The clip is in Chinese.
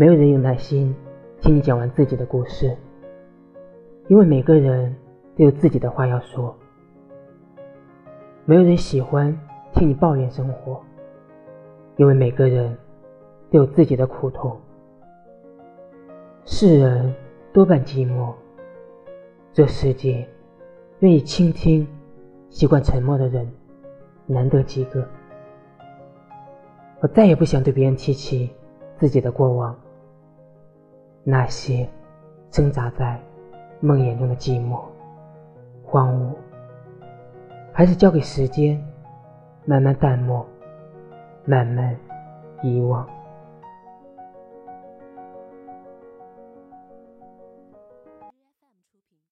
没有人有耐心听你讲完自己的故事，因为每个人都有自己的话要说。没有人喜欢听你抱怨生活，因为每个人都有自己的苦痛。世人多半寂寞，这世界愿意倾听、习惯沉默的人难得几个。我再也不想对别人提起自己的过往，那些挣扎在梦魇中的寂寞、荒芜，还是交给时间慢慢淡漠、慢慢遗忘。